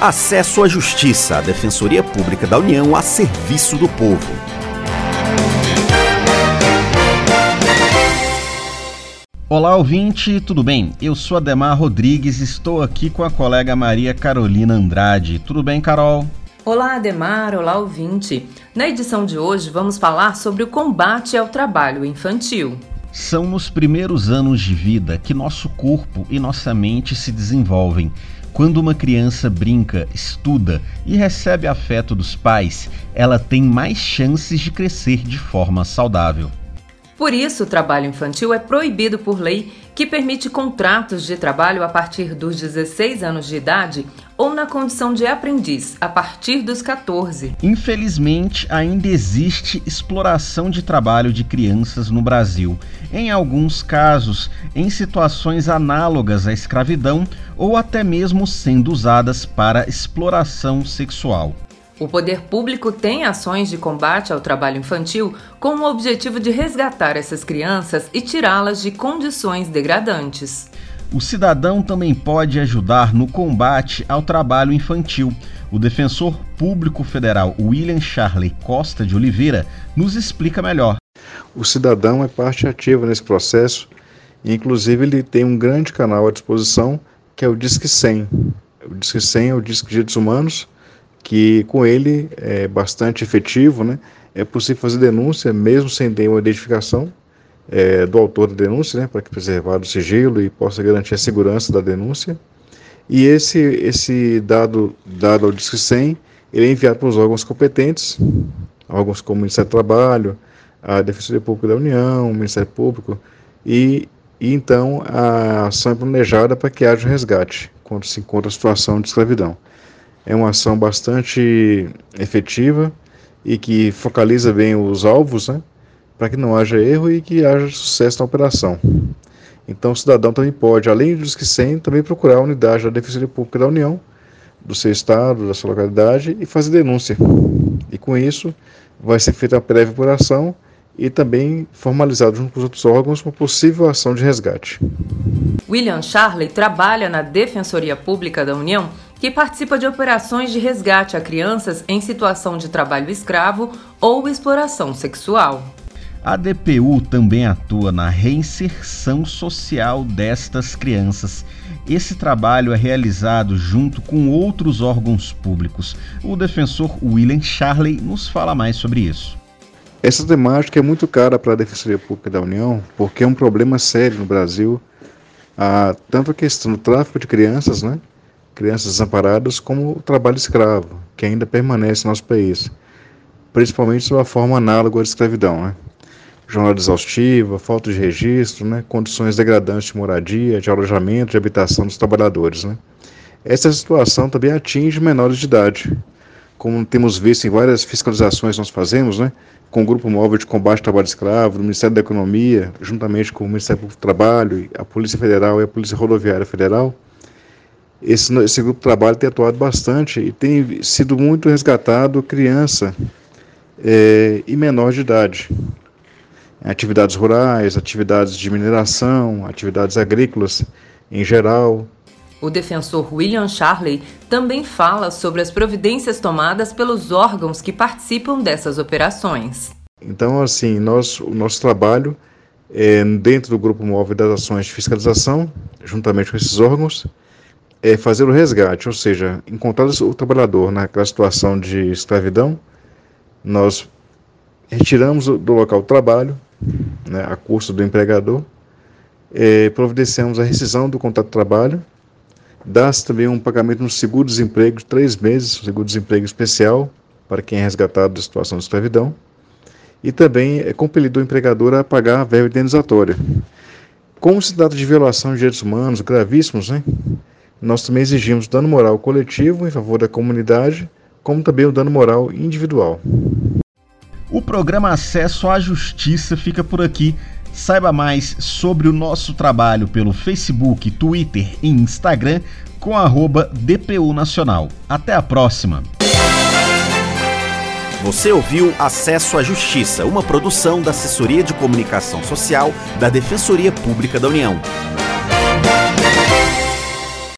Acesso à Justiça, a Defensoria Pública da União a serviço do povo. Olá, ouvinte, tudo bem? Eu sou Ademar Rodrigues, estou aqui com a colega Maria Carolina Andrade. Tudo bem, Carol? Olá, Ademar, olá, ouvinte. Na edição de hoje vamos falar sobre o combate ao trabalho infantil. São nos primeiros anos de vida que nosso corpo e nossa mente se desenvolvem. Quando uma criança brinca, estuda e recebe afeto dos pais, ela tem mais chances de crescer de forma saudável. Por isso, o trabalho infantil é proibido por lei, que permite contratos de trabalho a partir dos 16 anos de idade ou na condição de aprendiz a partir dos 14. Infelizmente, ainda existe exploração de trabalho de crianças no Brasil, em alguns casos, em situações análogas à escravidão ou até mesmo sendo usadas para exploração sexual. O poder público tem ações de combate ao trabalho infantil com o objetivo de resgatar essas crianças e tirá-las de condições degradantes. O cidadão também pode ajudar no combate ao trabalho infantil. O defensor público federal William Charley Costa de Oliveira nos explica melhor. O cidadão é parte ativa nesse processo e, inclusive, ele tem um grande canal à disposição que é o Disque 100. O Disque 100 é o Disque Direitos Humanos que com ele é bastante efetivo, né? É possível fazer denúncia mesmo sem ter uma identificação é, do autor da denúncia, né? Para que preservar o sigilo e possa garantir a segurança da denúncia. E esse esse dado dado ao Disque 100, ele é enviado para os órgãos competentes, órgãos como o Ministério do Trabalho, a Defensoria Pública da União, o Ministério Público, e, e então a ação é planejada para que haja resgate quando se encontra a situação de escravidão é uma ação bastante efetiva e que focaliza bem os alvos, né, para que não haja erro e que haja sucesso na operação. Então, o cidadão também pode, além dos que 100, também procurar a unidade da Defensoria Pública da União, do seu estado, da sua localidade e fazer denúncia. E com isso, vai ser feita a prévia apuração e também formalizado junto com os outros órgãos uma possível ação de resgate. William Charley trabalha na Defensoria Pública da União que participa de operações de resgate a crianças em situação de trabalho escravo ou exploração sexual. A DPU também atua na reinserção social destas crianças. Esse trabalho é realizado junto com outros órgãos públicos. O defensor William Charley nos fala mais sobre isso. Essa temática é muito cara para a Defensoria Pública da União, porque é um problema sério no Brasil. Há tanto a questão do tráfico de crianças, né, crianças desamparadas, como o trabalho escravo, que ainda permanece no nosso país, principalmente sob a forma análoga à escravidão. Né? Jornada exaustiva, falta de registro, né? condições degradantes de moradia, de alojamento, de habitação dos trabalhadores. Né? Essa situação também atinge menores de idade, como temos visto em várias fiscalizações que nós fazemos, né? com o Grupo Móvel de Combate ao Trabalho Escravo, do Ministério da Economia, juntamente com o Ministério do Trabalho, a Polícia Federal e a Polícia Rodoviária Federal, esse, esse grupo de trabalho tem atuado bastante e tem sido muito resgatado criança é, e menor de idade. Atividades rurais, atividades de mineração, atividades agrícolas em geral. O defensor William Charley também fala sobre as providências tomadas pelos órgãos que participam dessas operações. Então, assim, nós, o nosso trabalho é dentro do Grupo Móvel das Ações de Fiscalização, juntamente com esses órgãos, é fazer o resgate, ou seja, encontrar o trabalhador naquela situação de escravidão, nós retiramos do local de trabalho, né, a custo do empregador, é, providenciamos a rescisão do contrato de trabalho, dá-se também um pagamento no seguro-desemprego de três meses, seguro-desemprego especial para quem é resgatado da situação de escravidão, e também é compelido o empregador a pagar a verba indenizatória. Como se trata de violação de direitos humanos gravíssimos, né, nós também exigimos dano moral coletivo em favor da comunidade, como também o dano moral individual. O programa Acesso à Justiça fica por aqui. Saiba mais sobre o nosso trabalho pelo Facebook, Twitter e Instagram com arroba DPU Nacional. Até a próxima! Você ouviu Acesso à Justiça, uma produção da Assessoria de Comunicação Social da Defensoria Pública da União.